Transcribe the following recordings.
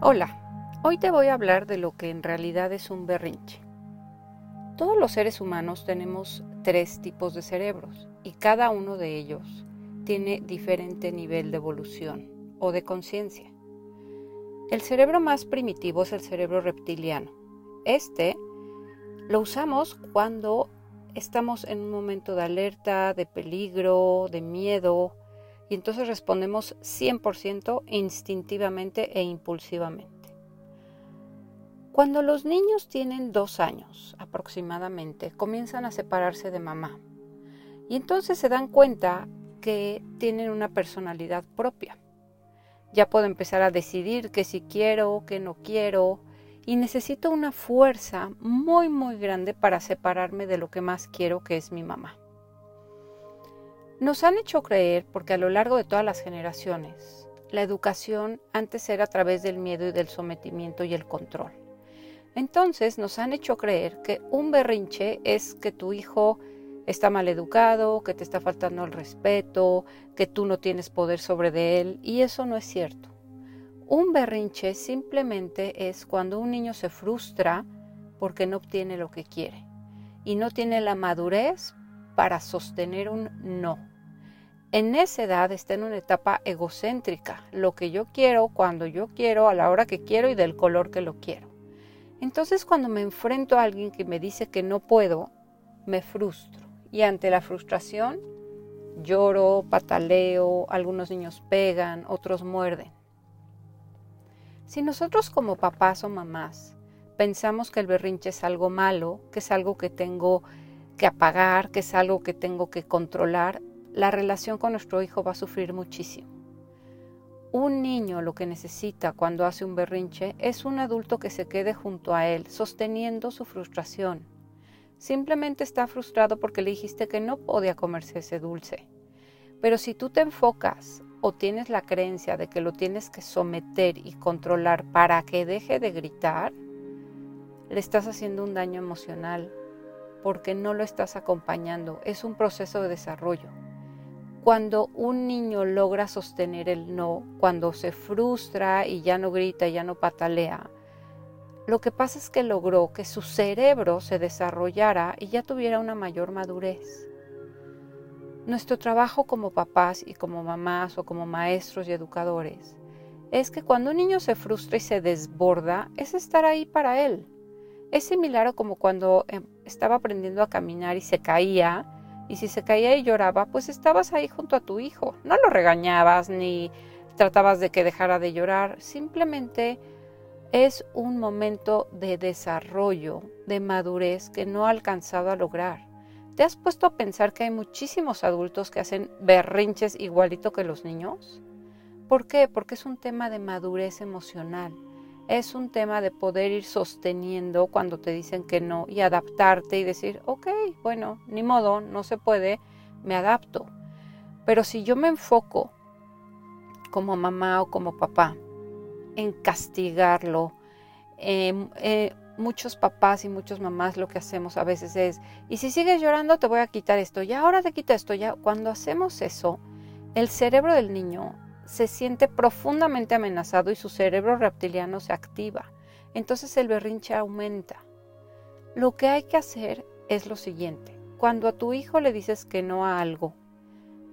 Hola, hoy te voy a hablar de lo que en realidad es un berrinche. Todos los seres humanos tenemos tres tipos de cerebros y cada uno de ellos tiene diferente nivel de evolución o de conciencia. El cerebro más primitivo es el cerebro reptiliano. Este lo usamos cuando estamos en un momento de alerta, de peligro, de miedo, y entonces respondemos 100% instintivamente e impulsivamente. Cuando los niños tienen dos años aproximadamente, comienzan a separarse de mamá y entonces se dan cuenta que tienen una personalidad propia. Ya puedo empezar a decidir que si quiero, que no quiero, y necesito una fuerza muy muy grande para separarme de lo que más quiero, que es mi mamá. Nos han hecho creer, porque a lo largo de todas las generaciones, la educación antes era a través del miedo y del sometimiento y el control. Entonces nos han hecho creer que un berrinche es que tu hijo está mal educado, que te está faltando el respeto, que tú no tienes poder sobre él, y eso no es cierto. Un berrinche simplemente es cuando un niño se frustra porque no obtiene lo que quiere y no tiene la madurez para sostener un no. En esa edad está en una etapa egocéntrica, lo que yo quiero, cuando yo quiero, a la hora que quiero y del color que lo quiero. Entonces cuando me enfrento a alguien que me dice que no puedo, me frustro. Y ante la frustración, lloro, pataleo, algunos niños pegan, otros muerden. Si nosotros como papás o mamás pensamos que el berrinche es algo malo, que es algo que tengo que apagar, que es algo que tengo que controlar, la relación con nuestro hijo va a sufrir muchísimo. Un niño lo que necesita cuando hace un berrinche es un adulto que se quede junto a él, sosteniendo su frustración. Simplemente está frustrado porque le dijiste que no podía comerse ese dulce. Pero si tú te enfocas o tienes la creencia de que lo tienes que someter y controlar para que deje de gritar, le estás haciendo un daño emocional porque no lo estás acompañando. Es un proceso de desarrollo. Cuando un niño logra sostener el no, cuando se frustra y ya no grita, ya no patalea, lo que pasa es que logró que su cerebro se desarrollara y ya tuviera una mayor madurez. Nuestro trabajo como papás y como mamás o como maestros y educadores es que cuando un niño se frustra y se desborda, es estar ahí para él, es similar a como cuando em, estaba aprendiendo a caminar y se caía, y si se caía y lloraba, pues estabas ahí junto a tu hijo. No lo regañabas ni tratabas de que dejara de llorar, simplemente es un momento de desarrollo, de madurez que no ha alcanzado a lograr. ¿Te has puesto a pensar que hay muchísimos adultos que hacen berrinches igualito que los niños? ¿Por qué? Porque es un tema de madurez emocional es un tema de poder ir sosteniendo cuando te dicen que no y adaptarte y decir, ok, bueno, ni modo, no se puede, me adapto. Pero si yo me enfoco como mamá o como papá en castigarlo, em, eh, muchos papás y muchas mamás lo que hacemos a veces es, y si sigues llorando te voy a quitar esto, ya ahora te quita esto, ya cuando hacemos eso, el cerebro del niño se siente profundamente amenazado y su cerebro reptiliano se activa. Entonces el berrinche aumenta. Lo que hay que hacer es lo siguiente. Cuando a tu hijo le dices que no a algo,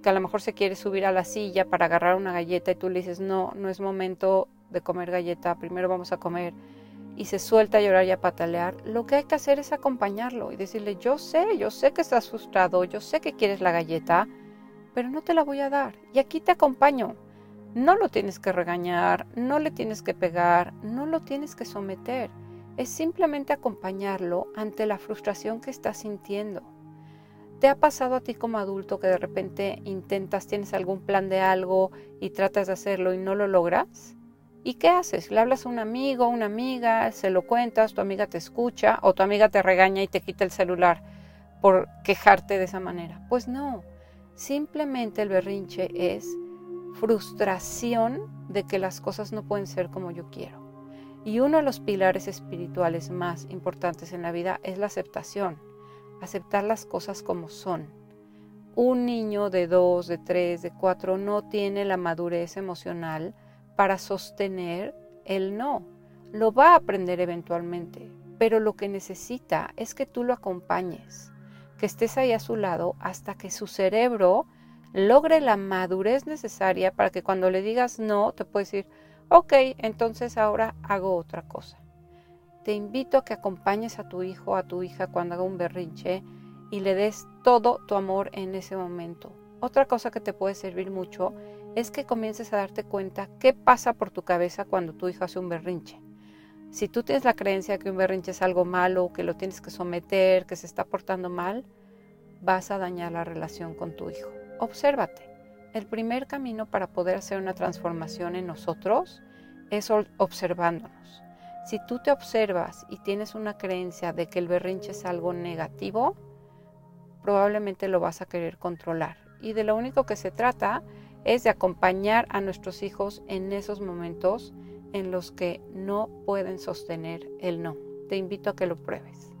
que a lo mejor se quiere subir a la silla para agarrar una galleta y tú le dices, no, no es momento de comer galleta, primero vamos a comer, y se suelta a llorar y a patalear, lo que hay que hacer es acompañarlo y decirle, yo sé, yo sé que estás frustrado, yo sé que quieres la galleta, pero no te la voy a dar. Y aquí te acompaño. No lo tienes que regañar, no le tienes que pegar, no lo tienes que someter. Es simplemente acompañarlo ante la frustración que está sintiendo. ¿Te ha pasado a ti como adulto que de repente intentas, tienes algún plan de algo y tratas de hacerlo y no lo logras? ¿Y qué haces? ¿Le hablas a un amigo, una amiga, se lo cuentas, tu amiga te escucha o tu amiga te regaña y te quita el celular por quejarte de esa manera? Pues no, simplemente el berrinche es frustración de que las cosas no pueden ser como yo quiero. Y uno de los pilares espirituales más importantes en la vida es la aceptación, aceptar las cosas como son. Un niño de dos, de tres, de cuatro no tiene la madurez emocional para sostener el no. Lo va a aprender eventualmente, pero lo que necesita es que tú lo acompañes, que estés ahí a su lado hasta que su cerebro logre la madurez necesaria para que cuando le digas no, te puede decir, ok, entonces ahora hago otra cosa. Te invito a que acompañes a tu hijo a tu hija cuando haga un berrinche y le des todo tu amor en ese momento. Otra cosa que te puede servir mucho es que comiences a darte cuenta qué pasa por tu cabeza cuando tu hijo hace un berrinche. Si tú tienes la creencia que un berrinche es algo malo, que lo tienes que someter, que se está portando mal, vas a dañar la relación con tu hijo. Obsérvate. El primer camino para poder hacer una transformación en nosotros es observándonos. Si tú te observas y tienes una creencia de que el berrinche es algo negativo, probablemente lo vas a querer controlar. Y de lo único que se trata es de acompañar a nuestros hijos en esos momentos en los que no pueden sostener el no. Te invito a que lo pruebes.